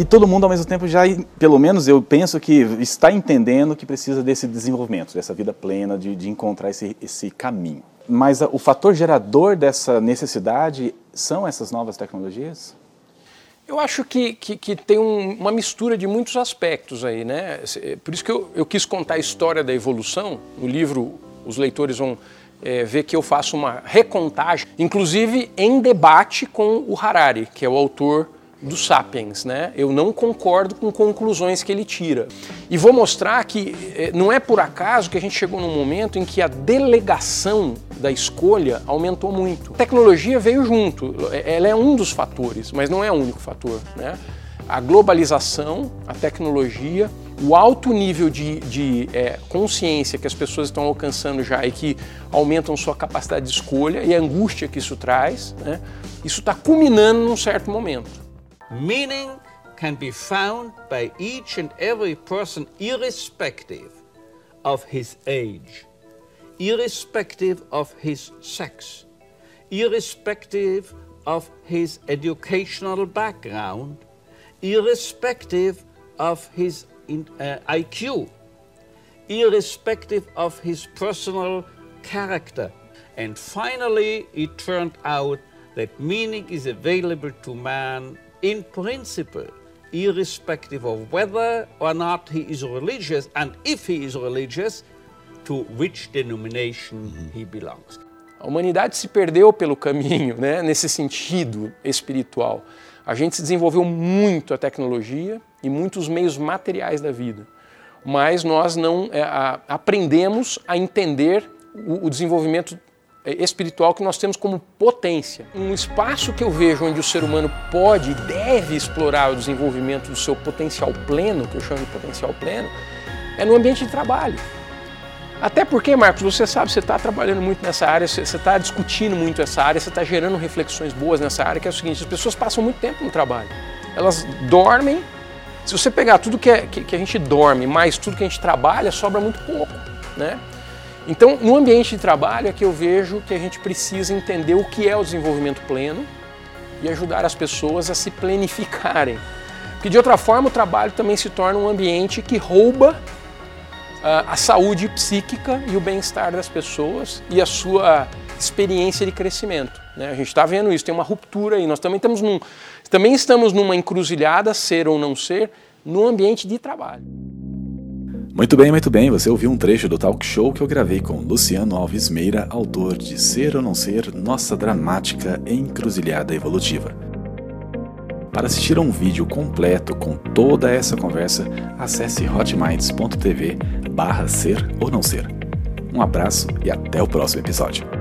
E todo mundo, ao mesmo tempo, já, pelo menos eu penso que está entendendo que precisa desse desenvolvimento, dessa vida plena, de, de encontrar esse, esse caminho. Mas a, o fator gerador dessa necessidade são essas novas tecnologias? Eu acho que, que, que tem um, uma mistura de muitos aspectos aí, né? Por isso que eu, eu quis contar a história da evolução. No livro, os leitores vão é, ver que eu faço uma recontagem, inclusive em debate com o Harari, que é o autor do Sapiens, né? Eu não concordo com conclusões que ele tira. E vou mostrar que eh, não é por acaso que a gente chegou num momento em que a delegação da escolha aumentou muito. A tecnologia veio junto, ela é um dos fatores, mas não é o único fator, né? A globalização, a tecnologia, o alto nível de, de é, consciência que as pessoas estão alcançando já e que aumentam sua capacidade de escolha e a angústia que isso traz, né? isso está culminando num certo momento. Meaning can be found by each and every person irrespective of his age, irrespective of his sex, irrespective of his educational background, irrespective of his in, uh, IQ, irrespective of his personal character. And finally, it turned out that meaning is available to man in principle, irrespective of whether or not he is religious, and if he is religious, to which denomination he belongs. A humanidade se perdeu pelo caminho, né, nesse sentido espiritual. A gente se desenvolveu muito a tecnologia e muitos meios materiais da vida, mas nós não é, a, aprendemos a entender o, o desenvolvimento espiritual que nós temos como potência. Um espaço que eu vejo onde o ser humano pode e deve explorar o desenvolvimento do seu potencial pleno, que eu chamo de potencial pleno, é no ambiente de trabalho. Até porque, Marcos, você sabe, você está trabalhando muito nessa área, você está discutindo muito essa área, você está gerando reflexões boas nessa área, que é o seguinte, as pessoas passam muito tempo no trabalho. Elas dormem, se você pegar tudo que, é, que, que a gente dorme, mais tudo que a gente trabalha, sobra muito pouco, né? Então, no ambiente de trabalho é que eu vejo que a gente precisa entender o que é o desenvolvimento pleno e ajudar as pessoas a se planificarem. Porque de outra forma o trabalho também se torna um ambiente que rouba uh, a saúde psíquica e o bem-estar das pessoas e a sua experiência de crescimento. Né? A gente está vendo isso, tem uma ruptura aí. Nós também estamos, num, também estamos numa encruzilhada, ser ou não ser, no ambiente de trabalho. Muito bem, muito bem. Você ouviu um trecho do talk show que eu gravei com Luciano Alves Meira, autor de Ser ou Não Ser, Nossa Dramática Encruzilhada Evolutiva. Para assistir a um vídeo completo com toda essa conversa, acesse hotminds.tv barra ser ou não ser. Um abraço e até o próximo episódio.